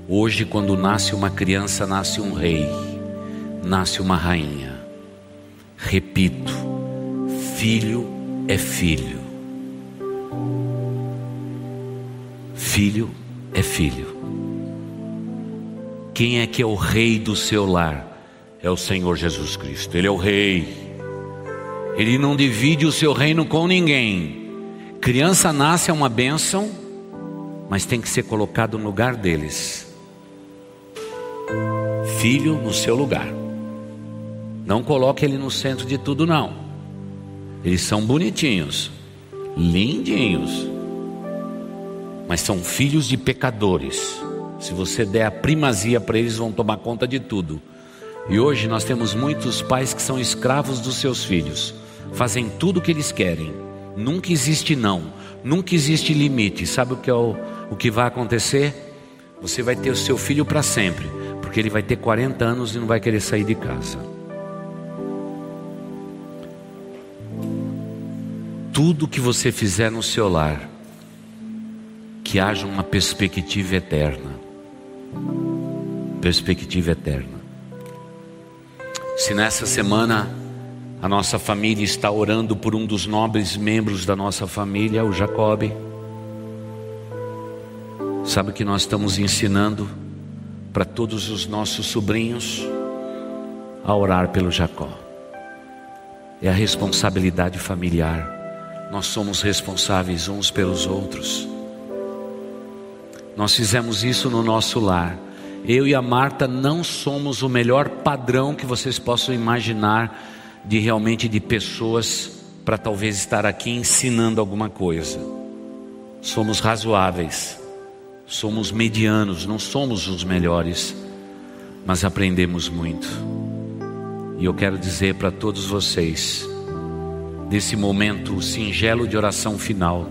Speaker 2: Hoje, quando nasce uma criança, nasce um rei, nasce uma rainha. Repito, filho é filho. Filho é filho. Quem é que é o rei do seu lar? é o Senhor Jesus Cristo. Ele é o Rei. Ele não divide o seu reino com ninguém. Criança nasce é uma bênção, mas tem que ser colocado no lugar deles. Filho no seu lugar. Não coloque ele no centro de tudo, não. Eles são bonitinhos, lindinhos, mas são filhos de pecadores. Se você der a primazia para eles, vão tomar conta de tudo. E hoje nós temos muitos pais que são escravos dos seus filhos, fazem tudo o que eles querem. Nunca existe não, nunca existe limite. Sabe o que é o, o que vai acontecer? Você vai ter o seu filho para sempre, porque ele vai ter 40 anos e não vai querer sair de casa. Tudo que você fizer no seu lar, que haja uma perspectiva eterna. Perspectiva eterna. Se nessa semana a nossa família está orando por um dos nobres membros da nossa família, o Jacob, sabe que nós estamos ensinando para todos os nossos sobrinhos a orar pelo Jacó. É a responsabilidade familiar. Nós somos responsáveis uns pelos outros. Nós fizemos isso no nosso lar. Eu e a Marta não somos o melhor padrão que vocês possam imaginar de realmente de pessoas para talvez estar aqui ensinando alguma coisa. Somos razoáveis, somos medianos, não somos os melhores, mas aprendemos muito. E eu quero dizer para todos vocês, nesse momento singelo de oração final,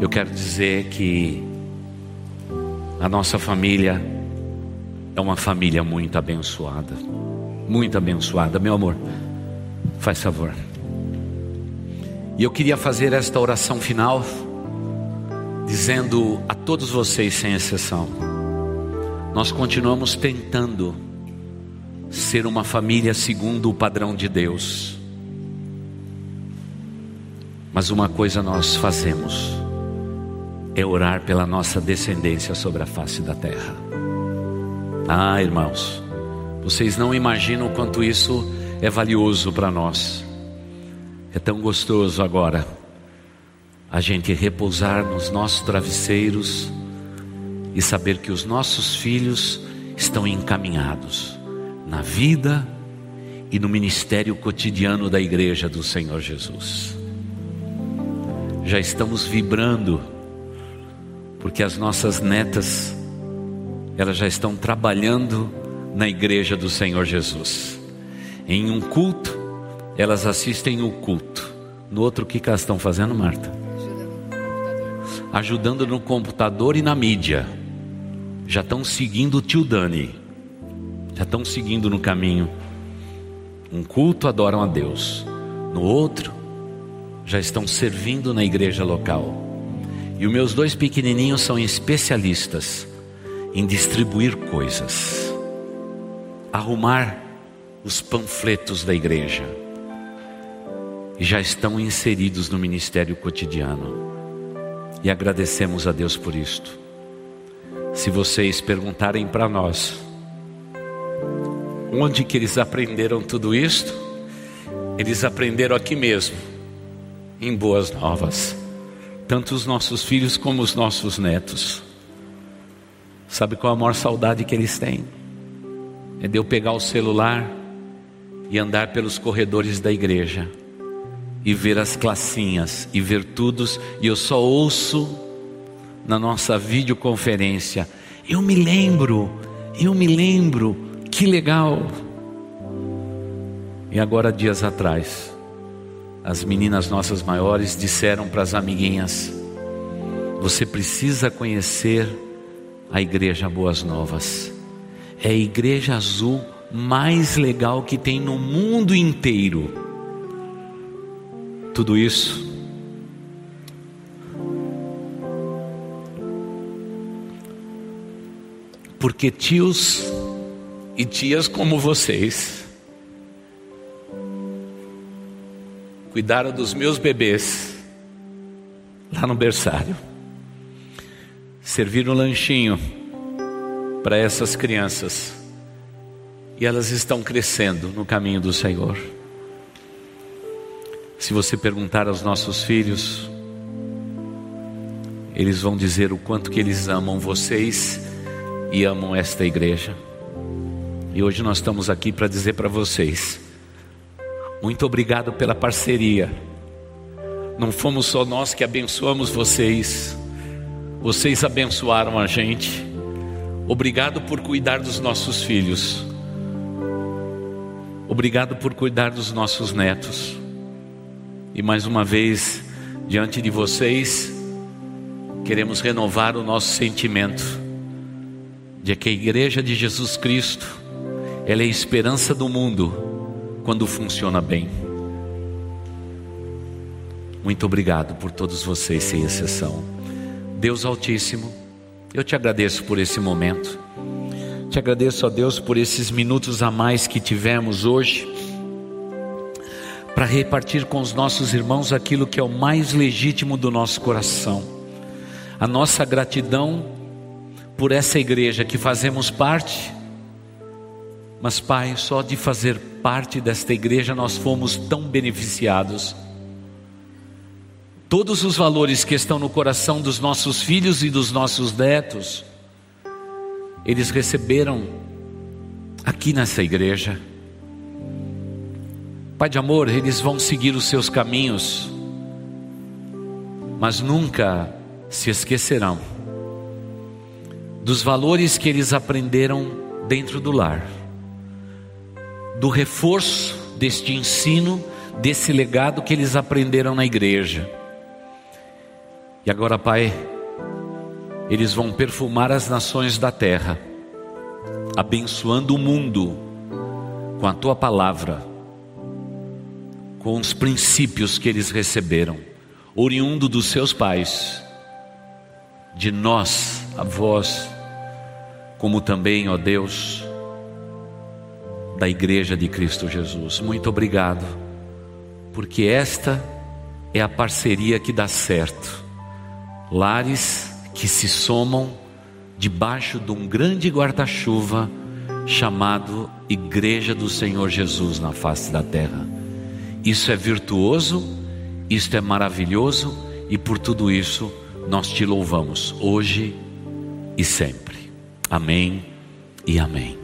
Speaker 2: eu quero dizer que a nossa família é uma família muito abençoada. Muito abençoada, meu amor. Faz favor. E eu queria fazer esta oração final, dizendo a todos vocês, sem exceção, nós continuamos tentando ser uma família segundo o padrão de Deus. Mas uma coisa nós fazemos, é orar pela nossa descendência sobre a face da terra. Ah, irmãos, vocês não imaginam o quanto isso é valioso para nós. É tão gostoso agora a gente repousar nos nossos travesseiros e saber que os nossos filhos estão encaminhados na vida e no ministério cotidiano da igreja do Senhor Jesus. Já estamos vibrando porque as nossas netas elas já estão trabalhando na igreja do Senhor Jesus. Em um culto, elas assistem o culto. No outro, o que, elas estão fazendo, Marta? Ajudando no computador e na mídia. Já estão seguindo o tio Dani. Já estão seguindo no caminho. Um culto adoram a Deus. No outro, já estão servindo na igreja local. E os meus dois pequenininhos são especialistas em distribuir coisas, arrumar os panfletos da igreja. E já estão inseridos no ministério cotidiano. E agradecemos a Deus por isto. Se vocês perguntarem para nós, onde que eles aprenderam tudo isto? Eles aprenderam aqui mesmo, em Boas Novas tanto os nossos filhos como os nossos netos. Sabe qual a maior saudade que eles têm? É de eu pegar o celular e andar pelos corredores da igreja e ver as classinhas e ver todos, e eu só ouço na nossa videoconferência. Eu me lembro, eu me lembro, que legal. E agora, dias atrás, as meninas nossas maiores disseram para as amiguinhas: Você precisa conhecer a Igreja Boas Novas. É a igreja azul mais legal que tem no mundo inteiro. Tudo isso porque tios e tias como vocês cuidaram dos meus bebês lá no berçário. Serviram um lanchinho para essas crianças. E elas estão crescendo no caminho do Senhor. Se você perguntar aos nossos filhos, eles vão dizer o quanto que eles amam vocês e amam esta igreja. E hoje nós estamos aqui para dizer para vocês muito obrigado pela parceria. Não fomos só nós que abençoamos vocês, vocês abençoaram a gente. Obrigado por cuidar dos nossos filhos. Obrigado por cuidar dos nossos netos. E mais uma vez, diante de vocês, queremos renovar o nosso sentimento de que a igreja de Jesus Cristo, ela é a esperança do mundo quando funciona bem. Muito obrigado por todos vocês, sem exceção. Deus Altíssimo, eu te agradeço por esse momento. Te agradeço a Deus por esses minutos a mais que tivemos hoje para repartir com os nossos irmãos aquilo que é o mais legítimo do nosso coração. A nossa gratidão por essa igreja que fazemos parte mas, Pai, só de fazer parte desta igreja nós fomos tão beneficiados. Todos os valores que estão no coração dos nossos filhos e dos nossos netos eles receberam aqui nessa igreja. Pai de amor, eles vão seguir os seus caminhos, mas nunca se esquecerão dos valores que eles aprenderam dentro do lar, do reforço deste ensino, desse legado que eles aprenderam na igreja. E agora, Pai, eles vão perfumar as nações da terra, abençoando o mundo com a tua palavra, com os princípios que eles receberam, oriundo dos seus pais, de nós, avós, como também, ó Deus, da Igreja de Cristo Jesus. Muito obrigado, porque esta é a parceria que dá certo. Lares que se somam debaixo de um grande guarda-chuva chamado Igreja do Senhor Jesus na face da terra. Isso é virtuoso, isto é maravilhoso e por tudo isso nós te louvamos hoje e sempre. Amém e amém.